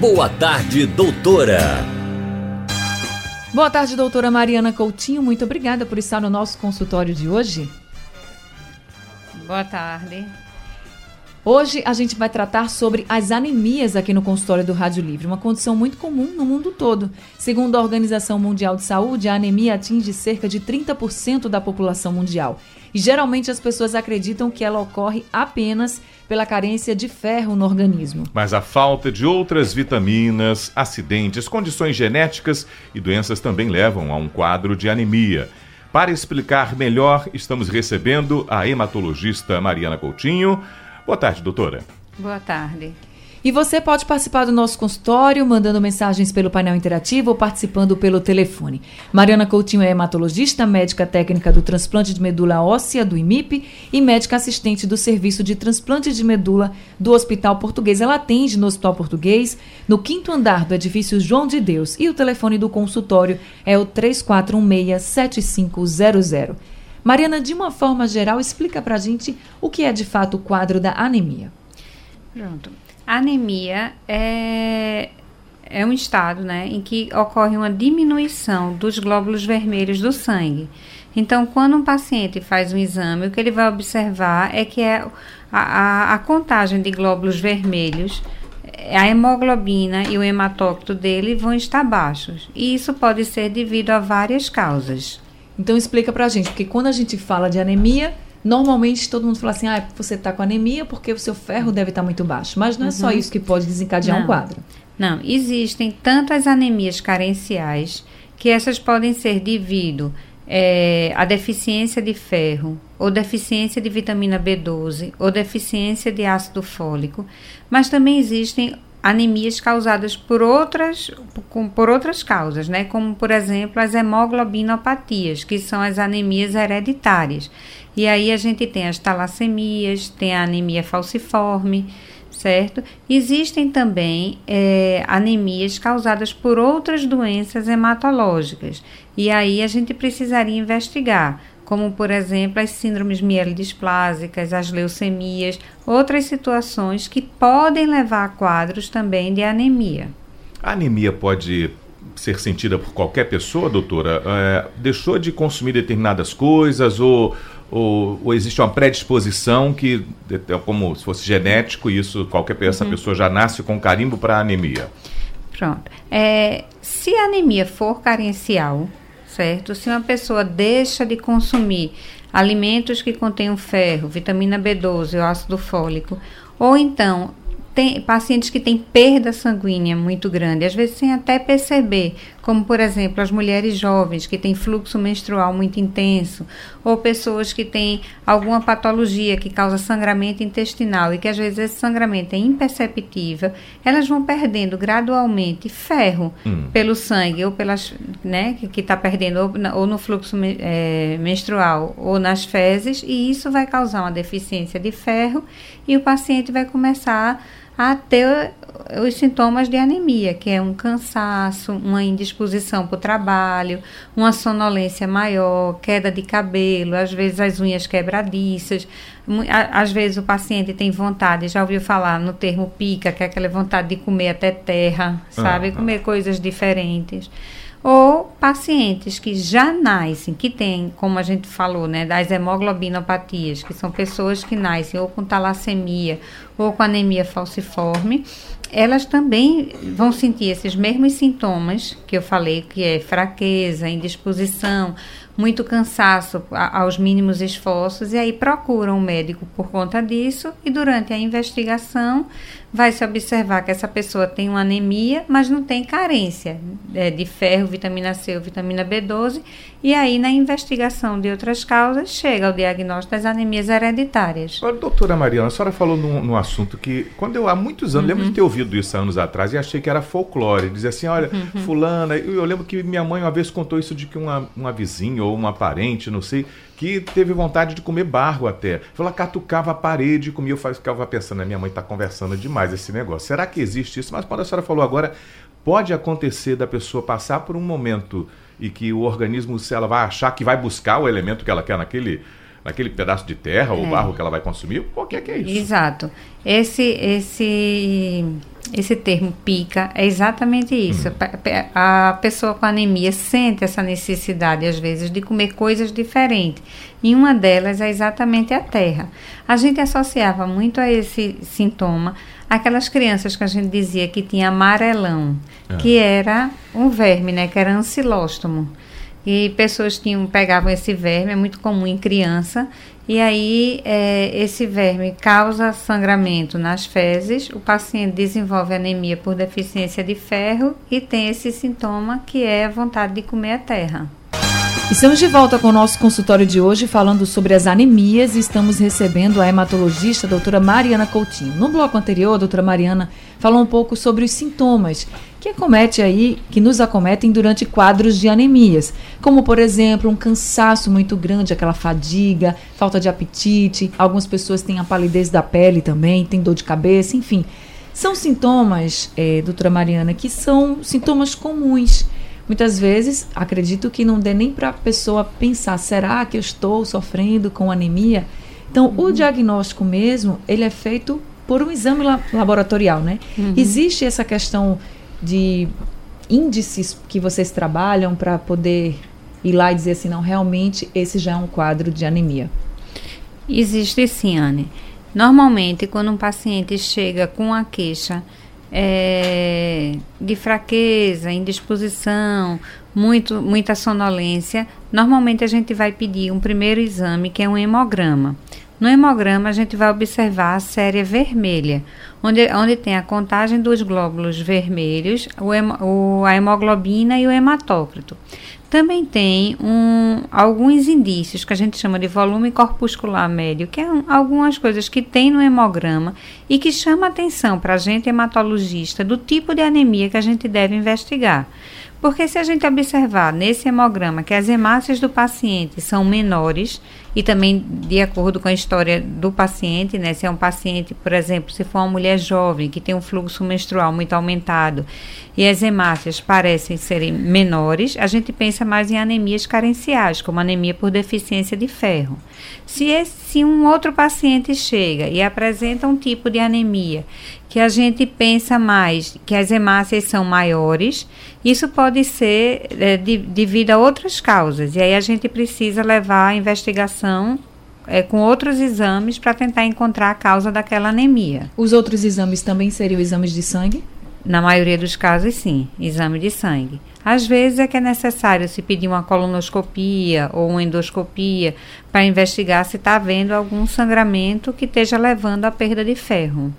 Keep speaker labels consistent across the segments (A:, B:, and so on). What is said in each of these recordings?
A: Boa tarde, doutora.
B: Boa tarde, doutora Mariana Coutinho. Muito obrigada por estar no nosso consultório de hoje.
C: Boa tarde.
B: Hoje a gente vai tratar sobre as anemias aqui no consultório do Rádio Livre, uma condição muito comum no mundo todo. Segundo a Organização Mundial de Saúde, a anemia atinge cerca de 30% da população mundial. E geralmente as pessoas acreditam que ela ocorre apenas pela carência de ferro no organismo.
D: Mas a falta de outras vitaminas, acidentes, condições genéticas e doenças também levam a um quadro de anemia. Para explicar melhor, estamos recebendo a hematologista Mariana Coutinho. Boa tarde, doutora.
C: Boa tarde.
B: E você pode participar do nosso consultório mandando mensagens pelo painel interativo ou participando pelo telefone. Mariana Coutinho é hematologista, médica técnica do transplante de medula óssea do IMIP e médica assistente do serviço de transplante de medula do Hospital Português. Ela atende no Hospital Português, no quinto andar do edifício João de Deus. E o telefone do consultório é o 3416-7500. Mariana, de uma forma geral, explica pra gente o que é de fato o quadro da anemia.
C: Pronto. Anemia é, é um estado né, em que ocorre uma diminuição dos glóbulos vermelhos do sangue. Então, quando um paciente faz um exame, o que ele vai observar é que é a, a, a contagem de glóbulos vermelhos, a hemoglobina e o hematócrito dele vão estar baixos. E isso pode ser devido a várias causas.
B: Então explica pra gente, porque quando a gente fala de anemia, normalmente todo mundo fala assim, ah, você está com anemia porque o seu ferro deve estar muito baixo. Mas não é só isso que pode desencadear
C: Não.
B: um quadro.
C: Não, existem tantas anemias carenciais que essas podem ser devido à deficiência de ferro, ou deficiência de vitamina B12, ou deficiência de ácido fólico, mas também existem anemias causadas por outras, por outras causas, né? como por exemplo as hemoglobinopatias, que são as anemias hereditárias. E aí a gente tem as talassemias, tem a anemia falciforme, certo? Existem também eh, anemias causadas por outras doenças hematológicas. E aí a gente precisaria investigar, como por exemplo as síndromes mielodisplásicas, as leucemias, outras situações que podem levar a quadros também de anemia.
D: A anemia pode ser sentida por qualquer pessoa, doutora? É, deixou de consumir determinadas coisas ou, ou, ou existe uma predisposição que é como se fosse genético isso qualquer essa pessoa já nasce com carimbo para anemia?
C: Pronto. É, se a anemia for carencial, certo? Se uma pessoa deixa de consumir alimentos que contenham ferro, vitamina B12 ou ácido fólico, ou então tem pacientes que têm perda sanguínea muito grande, às vezes sem até perceber, como por exemplo as mulheres jovens que têm fluxo menstrual muito intenso, ou pessoas que têm alguma patologia que causa sangramento intestinal e que às vezes esse sangramento é imperceptível, elas vão perdendo gradualmente ferro
D: Hum.
C: pelo sangue ou pelas, né, que está perdendo ou, na- ou no fluxo eh, menstrual ou nas fezes e isso vai causar uma deficiência de ferro e o paciente vai começar a ter os sintomas de anemia, que é um cansaço, uma indisposição para o trabalho, uma sonolência maior, queda de cabelo, às vezes as unhas quebradiças, a- às vezes o paciente tem vontade, já ouviu falar no termo pica, que é aquela vontade de comer até terra, sabe?
D: Aham.
C: Comer coisas diferentes. Ou pacientes que já nascem, que têm, como a gente falou, né, das hemoglobinopatias, que são pessoas que nascem ou com talassemia ou com anemia falciforme, elas também vão sentir esses mesmos sintomas que eu falei, que é fraqueza, indisposição, muito cansaço aos mínimos esforços, e aí procuram o um médico por conta disso, e durante a investigação vai se observar que essa pessoa tem uma anemia, mas não tem carência é, de ferro, vitamina C ou vitamina B12, e aí na investigação de outras causas chega ao diagnóstico das anemias hereditárias.
D: Agora, doutora Mariana, a senhora falou num, num assunto que, quando eu há muitos anos, uhum. lembro de ter ouvido isso anos atrás e achei que era folclore, dizia assim, olha, uhum. fulana, eu, eu, lembro que minha mãe uma vez contou isso de que uma, uma vizinha ou uma parente, não sei, que teve vontade de comer barro até. Ela catucava a parede e comia. Eu ficava pensando, minha mãe está conversando demais esse negócio. Será que existe isso? Mas quando a senhora falou agora, pode acontecer da pessoa passar por um momento e que o organismo, se ela vai achar que vai buscar o elemento que ela quer naquele, naquele pedaço de terra é. ou barro que ela vai consumir, que é que é isso?
C: Exato. Esse, esse esse termo pica é exatamente isso. Uhum. A pessoa com anemia sente essa necessidade, às vezes, de comer coisas diferentes. E uma delas é exatamente a terra. A gente associava muito a esse sintoma aquelas crianças que a gente dizia que tinha amarelão, é. que era um verme, né, que era ancilóstomo. E pessoas tinham, pegavam esse verme, é muito comum em criança, e aí, é, esse verme causa sangramento nas fezes, o paciente desenvolve anemia por deficiência de ferro e tem esse sintoma que é a vontade de comer a terra.
B: Estamos de volta com o nosso consultório de hoje falando sobre as anemias e estamos recebendo a hematologista a doutora Mariana Coutinho. No bloco anterior, a doutora Mariana falou um pouco sobre os sintomas que acomete aí, que nos acometem durante quadros de anemias, como por exemplo, um cansaço muito grande, aquela fadiga, falta de apetite, algumas pessoas têm a palidez da pele também, tem dor de cabeça, enfim. São sintomas, é, doutora Mariana, que são sintomas comuns Muitas vezes, acredito que não dê nem para a pessoa pensar, será que eu estou sofrendo com anemia? Então, uhum. o diagnóstico mesmo, ele é feito por um exame laboratorial, né? Uhum. Existe essa questão de índices que vocês trabalham para poder ir lá e dizer assim, não, realmente esse já é um quadro de anemia?
C: Existe sim, Anne. Normalmente, quando um paciente chega com a queixa é, de fraqueza, indisposição, muito, muita sonolência, normalmente a gente vai pedir um primeiro exame que é um hemograma. No hemograma, a gente vai observar a série vermelha, onde, onde tem a contagem dos glóbulos vermelhos, o, o, a hemoglobina e o hematócrito. Também tem um, alguns indícios que a gente chama de volume corpuscular médio, que é um, algumas coisas que tem no hemograma e que chama atenção para a gente hematologista do tipo de anemia que a gente deve investigar. Porque se a gente observar nesse hemograma que as hemácias do paciente são menores, e também de acordo com a história do paciente, né? Se é um paciente, por exemplo, se for uma mulher jovem que tem um fluxo menstrual muito aumentado e as hemácias parecem serem menores, a gente pensa mais em anemias carenciais, como anemia por deficiência de ferro. Se, esse, se um outro paciente chega e apresenta um tipo de anemia que a gente pensa mais que as hemácias são maiores, isso pode ser é, de, devido a outras causas. E aí a gente precisa levar a investigação é, com outros exames para tentar encontrar a causa daquela anemia.
B: Os outros exames também seriam exames de sangue?
C: Na maioria dos casos, sim, exame de sangue. Às vezes é que é necessário se pedir uma colonoscopia ou uma endoscopia para investigar se está havendo algum sangramento que esteja levando à perda de ferro.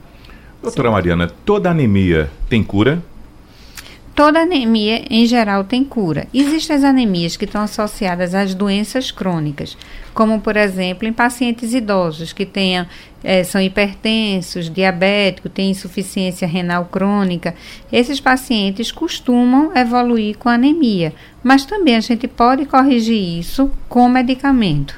D: Doutora Mariana, toda anemia tem cura?
C: Toda anemia, em geral, tem cura. Existem as anemias que estão associadas às doenças crônicas, como, por exemplo, em pacientes idosos que tenham, é, são hipertensos, diabéticos, têm insuficiência renal crônica. Esses pacientes costumam evoluir com anemia, mas também a gente pode corrigir isso com medicamento.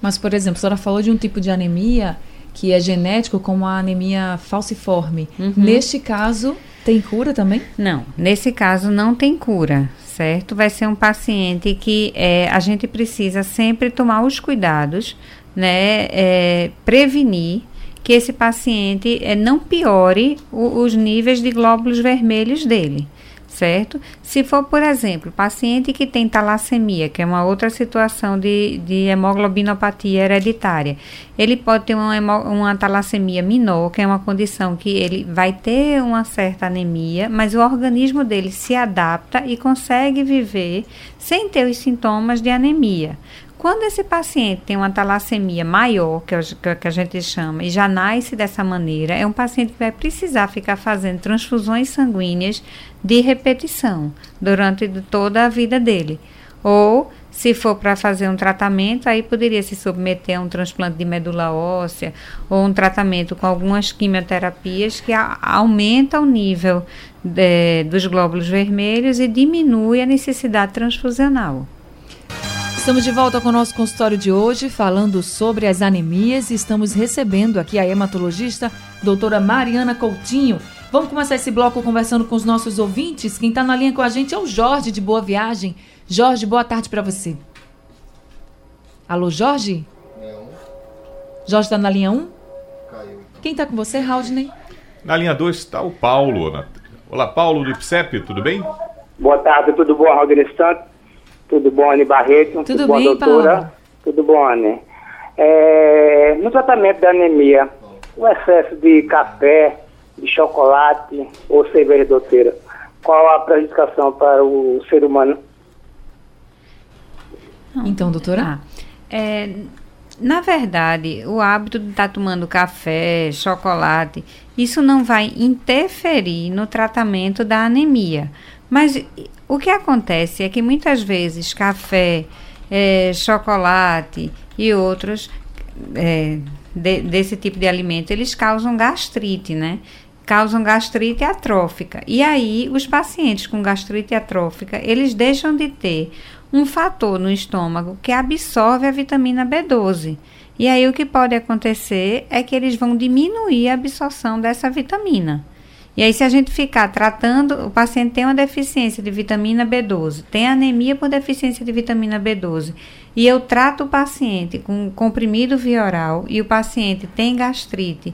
B: Mas, por exemplo, a senhora falou de um tipo de anemia que é genético, como a anemia falciforme. Uhum. Neste caso, tem cura também?
C: Não, nesse caso não tem cura, certo? Vai ser um paciente que é, a gente precisa sempre tomar os cuidados, né? É, prevenir que esse paciente é, não piore o, os níveis de glóbulos vermelhos dele certo? Se for, por exemplo, paciente que tem talassemia, que é uma outra situação de, de hemoglobinopatia hereditária, ele pode ter uma, uma talassemia menor, que é uma condição que ele vai ter uma certa anemia, mas o organismo dele se adapta e consegue viver sem ter os sintomas de anemia. Quando esse paciente tem uma talassemia maior, que, que a gente chama, e já nasce dessa maneira, é um paciente que vai precisar ficar fazendo transfusões sanguíneas de repetição durante toda a vida dele. Ou, se for para fazer um tratamento, aí poderia se submeter a um transplante de medula óssea ou um tratamento com algumas quimioterapias que a, aumenta o nível de, dos glóbulos vermelhos e diminui a necessidade transfusional.
B: Estamos de volta com o nosso consultório de hoje, falando sobre as anemias e estamos recebendo aqui a hematologista doutora Mariana Coutinho. Vamos começar esse bloco conversando com os nossos ouvintes. Quem está na linha com a gente é o Jorge de Boa Viagem. Jorge, boa tarde para você. Alô, Jorge? Jorge está na linha 1? Quem está com você, Haldney?
D: Na linha 2 está o Paulo. Olá, Paulo do IPSEP, tudo bem?
E: Boa tarde, tudo bom, Raul Santos? Tudo bom, Anne Barreto?
B: Tudo, tudo bom,
E: bem, doutora? Paulo? Tudo bom, Anne? É, no tratamento da anemia, o excesso de café, de chocolate ou cerveja doceira, qual a prejudicação para o ser humano?
B: Então, doutora?
C: Ah, é, na verdade, o hábito de estar tá tomando café, chocolate, isso não vai interferir no tratamento da anemia. Mas o que acontece é que muitas vezes café, é, chocolate e outros é, de, desse tipo de alimento, eles causam gastrite, né? Causam gastrite atrófica. E aí, os pacientes com gastrite atrófica, eles deixam de ter um fator no estômago que absorve a vitamina B12. E aí, o que pode acontecer é que eles vão diminuir a absorção dessa vitamina. E aí, se a gente ficar tratando, o paciente tem uma deficiência de vitamina B12, tem anemia por deficiência de vitamina B12, e eu trato o paciente com comprimido via oral e o paciente tem gastrite,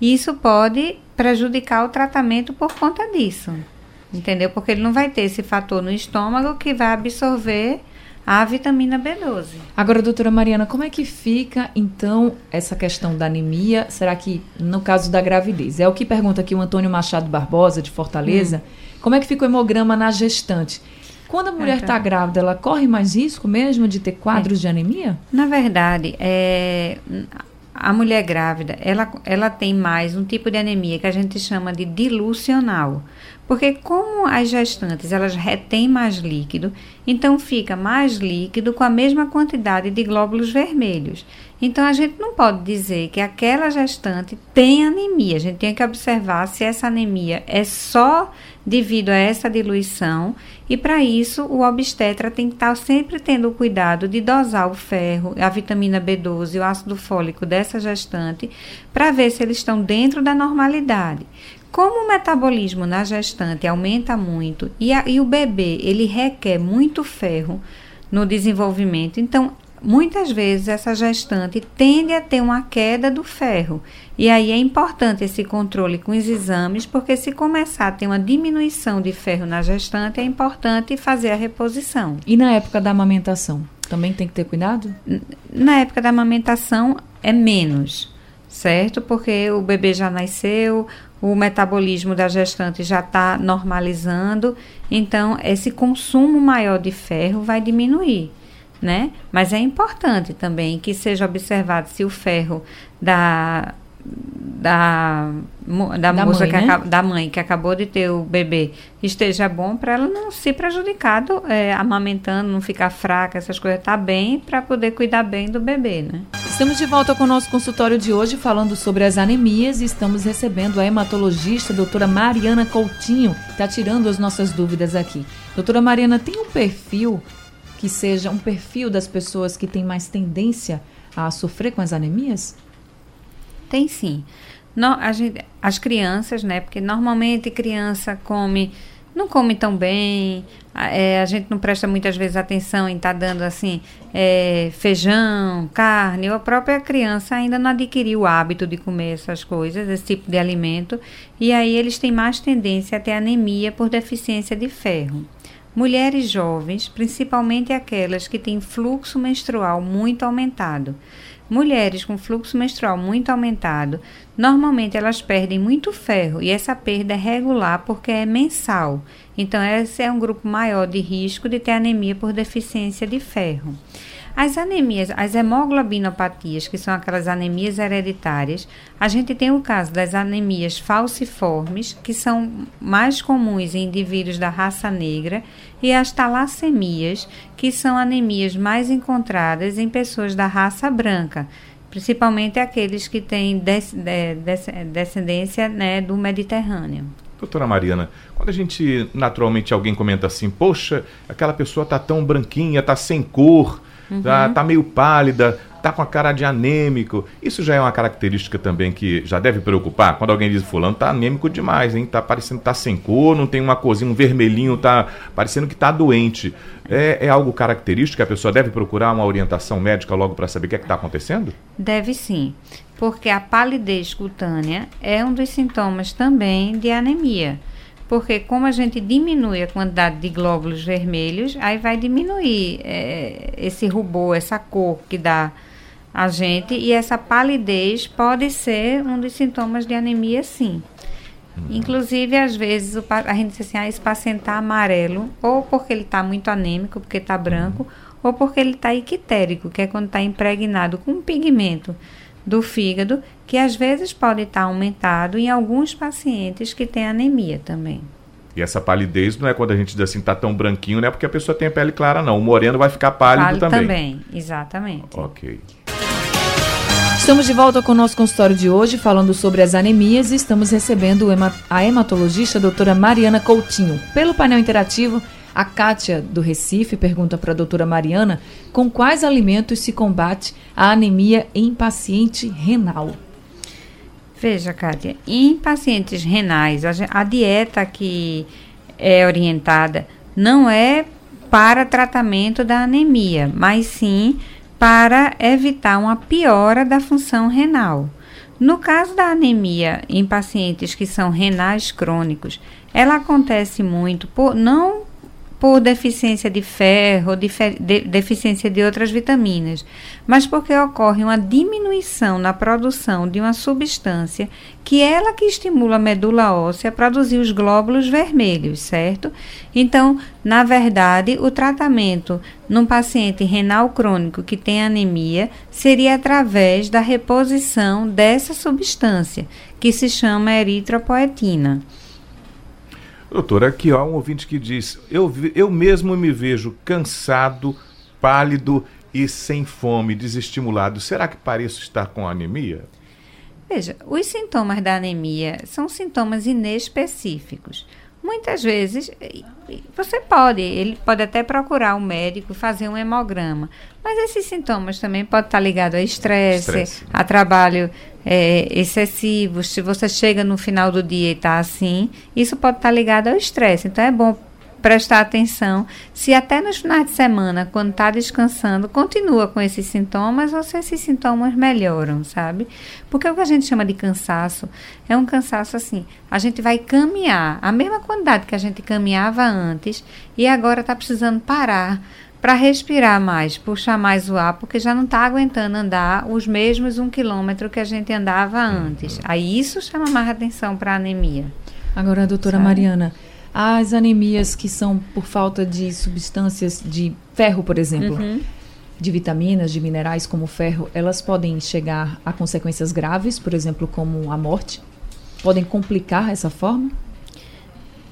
C: isso pode prejudicar o tratamento por conta disso. Entendeu? Porque ele não vai ter esse fator no estômago que vai absorver a vitamina B12.
B: Agora, doutora Mariana, como é que fica então essa questão da anemia? Será que no caso da gravidez? É o que pergunta aqui o Antônio Machado Barbosa, de Fortaleza. Hum. Como é que fica o hemograma na gestante? Quando a mulher está tá. grávida, ela corre mais risco mesmo de ter quadros é. de anemia?
C: Na verdade, é, a mulher grávida, ela, ela tem mais um tipo de anemia que a gente chama de dilucional. Porque como as gestantes elas retêm mais líquido, então fica mais líquido com a mesma quantidade de glóbulos vermelhos. Então a gente não pode dizer que aquela gestante tem anemia. A gente tem que observar se essa anemia é só devido a essa diluição e para isso o obstetra tem que estar sempre tendo o cuidado de dosar o ferro, a vitamina B12 e o ácido fólico dessa gestante para ver se eles estão dentro da normalidade. Como o metabolismo na gestante aumenta muito e, a, e o bebê ele requer muito ferro no desenvolvimento, então muitas vezes essa gestante tende a ter uma queda do ferro. E aí é importante esse controle com os exames, porque se começar a ter uma diminuição de ferro na gestante, é importante fazer a reposição.
B: E na época da amamentação, também tem que ter cuidado?
C: Na época da amamentação é menos, certo? Porque o bebê já nasceu, o metabolismo da gestante já está normalizando, então esse consumo maior de ferro vai diminuir, né? Mas é importante também que seja observado se o ferro da da, da, da moça mãe, que né? da mãe que acabou de ter o bebê esteja bom para ela não se prejudicar do, é, amamentando, não ficar fraca, essas coisas, tá bem para poder cuidar bem do bebê, né?
B: Estamos de volta com o nosso consultório de hoje falando sobre as anemias e estamos recebendo a hematologista a doutora Mariana Coutinho, que está tirando as nossas dúvidas aqui. Doutora Mariana, tem um perfil que seja um perfil das pessoas que têm mais tendência a sofrer com as anemias?
C: Tem sim. No, gente, as crianças, né? Porque normalmente criança come não come tão bem, é, a gente não presta muitas vezes atenção em estar tá dando assim é, feijão, carne, ou a própria criança ainda não adquiriu o hábito de comer essas coisas, esse tipo de alimento, e aí eles têm mais tendência a ter anemia por deficiência de ferro. Mulheres jovens, principalmente aquelas que têm fluxo menstrual muito aumentado. Mulheres com fluxo menstrual muito aumentado, normalmente elas perdem muito ferro e essa perda é regular porque é mensal. Então, esse é um grupo maior de risco de ter anemia por deficiência de ferro. As anemias, as hemoglobinopatias, que são aquelas anemias hereditárias, a gente tem o caso das anemias falciformes, que são mais comuns em indivíduos da raça negra, e as talassemias, que são anemias mais encontradas em pessoas da raça branca, principalmente aqueles que têm des, des, descendência né, do Mediterrâneo.
D: Doutora Mariana, quando a gente, naturalmente, alguém comenta assim, poxa, aquela pessoa tá tão branquinha, tá sem cor, uhum. tá, tá meio pálida, tá com a cara de anêmico. Isso já é uma característica também que já deve preocupar. Quando alguém diz fulano tá anêmico demais, hein? Tá parecendo que tá sem cor, não tem uma cozinha, um vermelhinho, tá parecendo que tá doente. É, é algo característico a pessoa deve procurar uma orientação médica logo para saber o que é que está acontecendo?
C: Deve sim, porque a palidez cutânea é um dos sintomas também de anemia porque como a gente diminui a quantidade de glóbulos vermelhos, aí vai diminuir é, esse rubor, essa cor que dá a gente, e essa palidez pode ser um dos sintomas de anemia, sim. Uhum. Inclusive, às vezes, o, a gente diz assim, ah, esse paciente está amarelo, ou porque ele está muito anêmico, porque está branco, uhum. ou porque ele está equitérico, que é quando está impregnado com pigmento do fígado, que às vezes pode estar aumentado em alguns pacientes que têm anemia também.
D: E essa palidez não é quando a gente diz assim, está tão branquinho, não é porque a pessoa tem a pele clara, não. O moreno vai ficar pálido, pálido também.
C: também, exatamente.
D: Ok.
B: Estamos de volta com o nosso consultório de hoje, falando sobre as anemias e estamos recebendo a hematologista a doutora Mariana Coutinho. Pelo painel interativo, a Kátia, do Recife, pergunta para a doutora Mariana com quais alimentos se combate a anemia em paciente renal.
C: Veja, Kátia, em pacientes renais, a, a dieta que é orientada não é para tratamento da anemia, mas sim para evitar uma piora da função renal. No caso da anemia em pacientes que são renais crônicos, ela acontece muito por não por deficiência de ferro, de, deficiência de outras vitaminas, mas porque ocorre uma diminuição na produção de uma substância que é ela que estimula a medula óssea a produzir os glóbulos vermelhos, certo? Então, na verdade, o tratamento num paciente renal crônico que tem anemia seria através da reposição dessa substância, que se chama eritropoetina.
D: Doutora, aqui há um ouvinte que diz: eu, eu mesmo me vejo cansado, pálido e sem fome, desestimulado. Será que pareço estar com anemia?
C: Veja, os sintomas da anemia são sintomas inespecíficos. Muitas vezes você pode, ele pode até procurar um médico fazer um hemograma, mas esses sintomas também podem estar ligados a estresse, a trabalho é, excessivo. Se você chega no final do dia e está assim, isso pode estar ligado ao estresse. Então é bom prestar atenção se até nos finais de semana, quando está descansando, continua com esses sintomas ou se esses sintomas melhoram, sabe? Porque o que a gente chama de cansaço é um cansaço assim. A gente vai caminhar a mesma quantidade que a gente caminhava antes e agora está precisando parar para respirar mais, puxar mais o ar, porque já não está aguentando andar os mesmos um quilômetro que a gente andava antes. Aí isso chama mais atenção para a anemia.
B: Agora, doutora Sabe? Mariana, as anemias que são por falta de substâncias de ferro, por exemplo, uhum. de vitaminas, de minerais como ferro, elas podem chegar a consequências graves, por exemplo, como a morte? Podem complicar essa forma?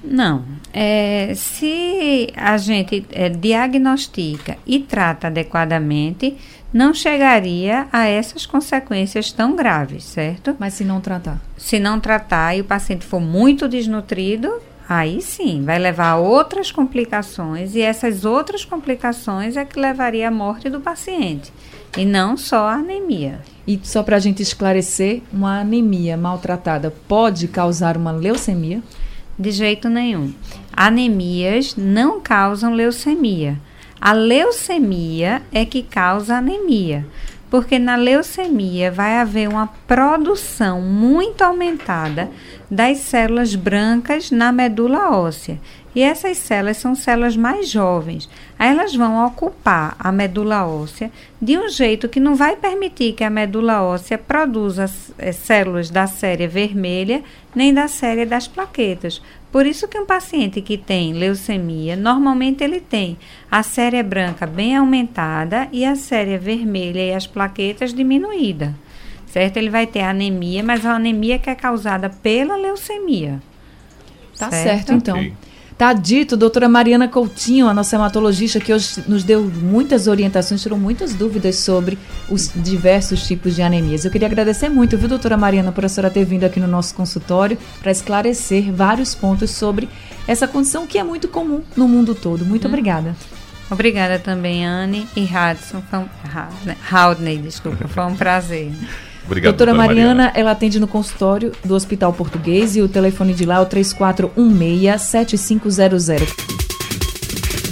C: Não. É, se a gente é, diagnostica e trata adequadamente, não chegaria a essas consequências tão graves, certo?
B: Mas se não tratar?
C: Se não tratar e o paciente for muito desnutrido, aí sim, vai levar a outras complicações e essas outras complicações é que levaria à morte do paciente e não só a anemia.
B: E só para a gente esclarecer, uma anemia maltratada pode causar uma leucemia?
C: De jeito nenhum. Anemias não causam leucemia. A leucemia é que causa anemia, porque na leucemia vai haver uma produção muito aumentada das células brancas na medula óssea. E essas células são células mais jovens. Aí elas vão ocupar a medula óssea de um jeito que não vai permitir que a medula óssea produza é, células da série vermelha nem da série das plaquetas. Por isso que um paciente que tem leucemia, normalmente ele tem a série branca bem aumentada e a série vermelha e as plaquetas diminuída. Certo? Ele vai ter anemia, mas a anemia que é causada pela leucemia.
B: Tá certo, certo então. Okay. Tá dito, doutora Mariana Coutinho, a nossa hematologista, que hoje nos deu muitas orientações, tirou muitas dúvidas sobre os diversos tipos de anemias. Eu queria agradecer muito, viu, doutora Mariana, por a senhora ter vindo aqui no nosso consultório para esclarecer vários pontos sobre essa condição que é muito comum no mundo todo. Muito hum. obrigada.
C: Obrigada também, Anne e Hudson. Haldney, desculpa, foi um prazer.
B: Obrigado, doutora, doutora Mariana, Mariana, ela atende no consultório do Hospital Português e o telefone de lá é o 3416-7500.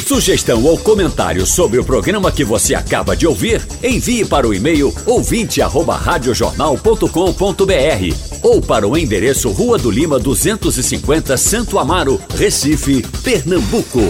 A: Sugestão ou comentário sobre o programa que você acaba de ouvir, envie para o e-mail ouvinte@radiojornal.com.br ou para o endereço Rua do Lima 250, Santo Amaro, Recife, Pernambuco.